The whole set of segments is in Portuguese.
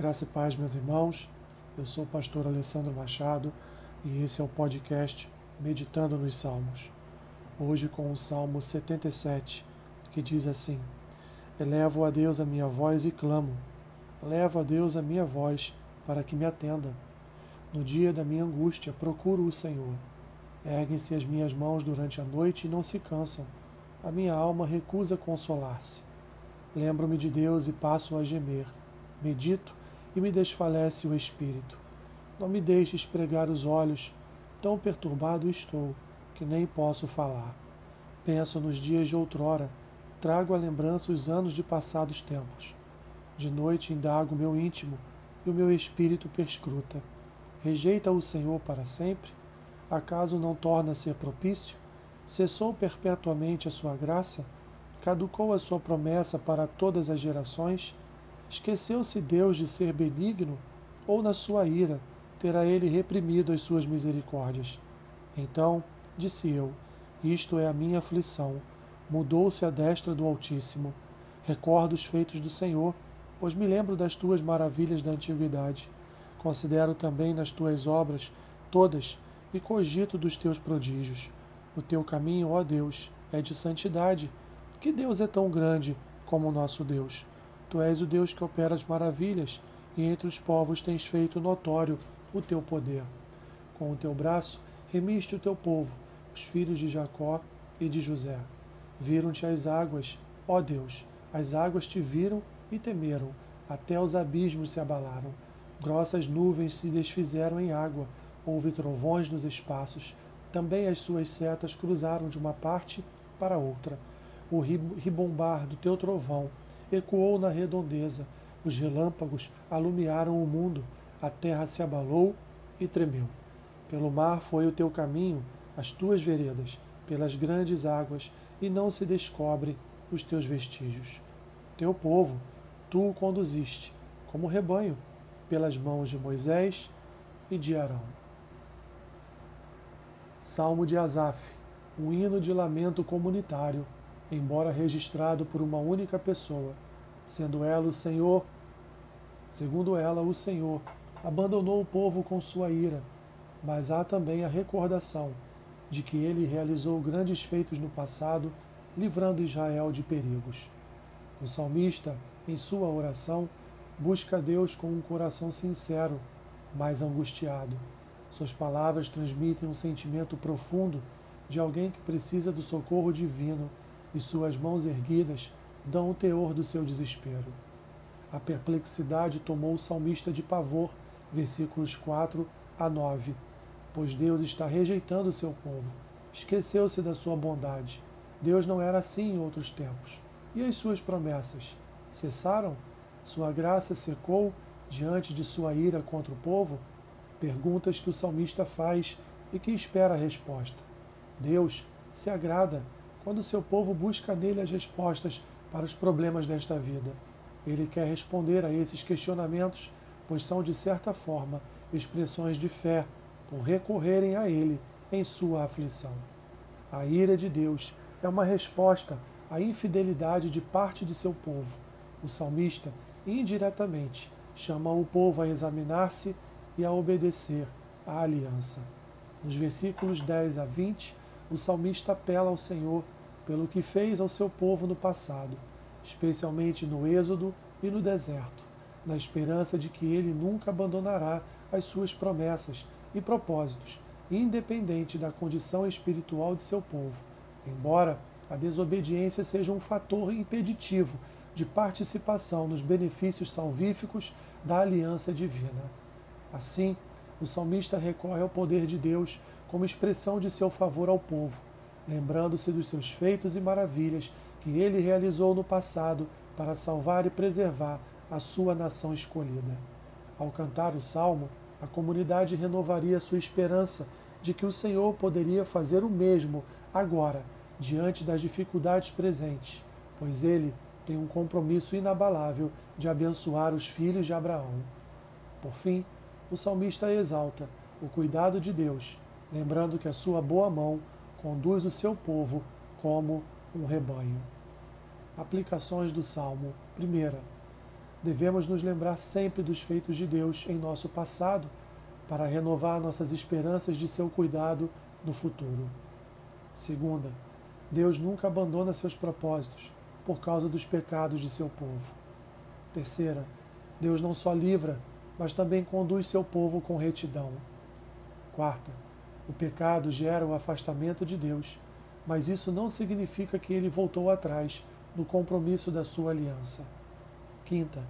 Graça e paz, meus irmãos. Eu sou o pastor Alessandro Machado e esse é o podcast Meditando nos Salmos. Hoje com o Salmo 77, que diz assim: Elevo a Deus a minha voz e clamo. Levo a Deus a minha voz para que me atenda. No dia da minha angústia procuro o Senhor. Erguem-se as minhas mãos durante a noite e não se cansam. A minha alma recusa consolar-se. Lembro-me de Deus e passo a gemer. Medito e me desfalece o espírito. Não me deixes pregar os olhos, tão perturbado estou, que nem posso falar. Penso nos dias de outrora, trago à lembrança os anos de passados tempos. De noite indago meu íntimo, e o meu espírito perscruta. Rejeita o Senhor para sempre? Acaso não torna a ser propício? Cessou perpetuamente a sua graça? Caducou a sua promessa para todas as gerações? Esqueceu-se Deus de ser benigno, ou na sua ira terá ele reprimido as suas misericórdias? Então, disse eu, isto é a minha aflição. Mudou-se a destra do Altíssimo. Recordo os feitos do Senhor, pois me lembro das tuas maravilhas da antiguidade. Considero também nas tuas obras todas e cogito dos teus prodígios. O teu caminho, ó Deus, é de santidade. Que Deus é tão grande como o nosso Deus? Tu és o Deus que opera as maravilhas, e entre os povos tens feito notório o teu poder. Com o teu braço remiste o teu povo, os filhos de Jacó e de José. Viram-te as águas, ó Deus, as águas te viram e temeram, até os abismos se abalaram. Grossas nuvens se desfizeram em água, houve trovões nos espaços. Também as suas setas cruzaram de uma parte para outra. O ribombar do teu trovão ecoou na redondeza, os relâmpagos alumiaram o mundo, a terra se abalou e tremeu. Pelo mar foi o teu caminho, as tuas veredas, pelas grandes águas, e não se descobre os teus vestígios. Teu povo, tu o conduziste, como rebanho, pelas mãos de Moisés e de Arão. Salmo de Asaf, um hino de lamento comunitário embora registrado por uma única pessoa, sendo ela o Senhor, segundo ela, o Senhor abandonou o povo com sua ira, mas há também a recordação de que ele realizou grandes feitos no passado, livrando Israel de perigos. O salmista, em sua oração, busca Deus com um coração sincero, mas angustiado. Suas palavras transmitem um sentimento profundo de alguém que precisa do socorro divino e suas mãos erguidas dão o teor do seu desespero. A perplexidade tomou o salmista de pavor, versículos 4 a 9, pois Deus está rejeitando o seu povo. Esqueceu-se da sua bondade. Deus não era assim em outros tempos. E as suas promessas cessaram? Sua graça secou diante de sua ira contra o povo? Perguntas que o salmista faz e que espera a resposta. Deus se agrada quando seu povo busca nele as respostas para os problemas desta vida. Ele quer responder a esses questionamentos, pois são, de certa forma, expressões de fé, por recorrerem a ele em sua aflição. A ira de Deus é uma resposta à infidelidade de parte de seu povo. O salmista, indiretamente, chama o povo a examinar-se e a obedecer à aliança. Nos versículos 10 a 20, o salmista apela ao Senhor pelo que fez ao seu povo no passado, especialmente no Êxodo e no deserto, na esperança de que ele nunca abandonará as suas promessas e propósitos, independente da condição espiritual de seu povo, embora a desobediência seja um fator impeditivo de participação nos benefícios salvíficos da aliança divina. Assim, o salmista recorre ao poder de Deus como expressão de seu favor ao povo, lembrando-se dos seus feitos e maravilhas que ele realizou no passado para salvar e preservar a sua nação escolhida. Ao cantar o salmo, a comunidade renovaria sua esperança de que o Senhor poderia fazer o mesmo agora, diante das dificuldades presentes, pois ele tem um compromisso inabalável de abençoar os filhos de Abraão. Por fim, o salmista exalta o cuidado de Deus, lembrando que a sua boa mão conduz o seu povo como um rebanho. Aplicações do Salmo. Primeira. devemos nos lembrar sempre dos feitos de Deus em nosso passado para renovar nossas esperanças de seu cuidado no futuro. Segunda, Deus nunca abandona seus propósitos por causa dos pecados de seu povo. Terceira, Deus não só livra, mas também conduz seu povo com retidão. Quarta, o pecado gera o afastamento de Deus, mas isso não significa que ele voltou atrás no compromisso da sua aliança. Quinta,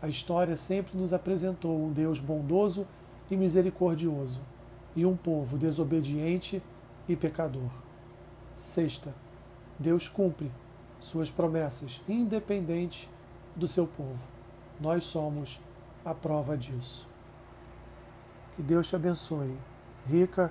a história sempre nos apresentou um Deus bondoso e misericordioso, e um povo desobediente e pecador. Sexta, Deus cumpre suas promessas, independente do seu povo. Nós somos a prova disso. Que Deus te abençoe, rica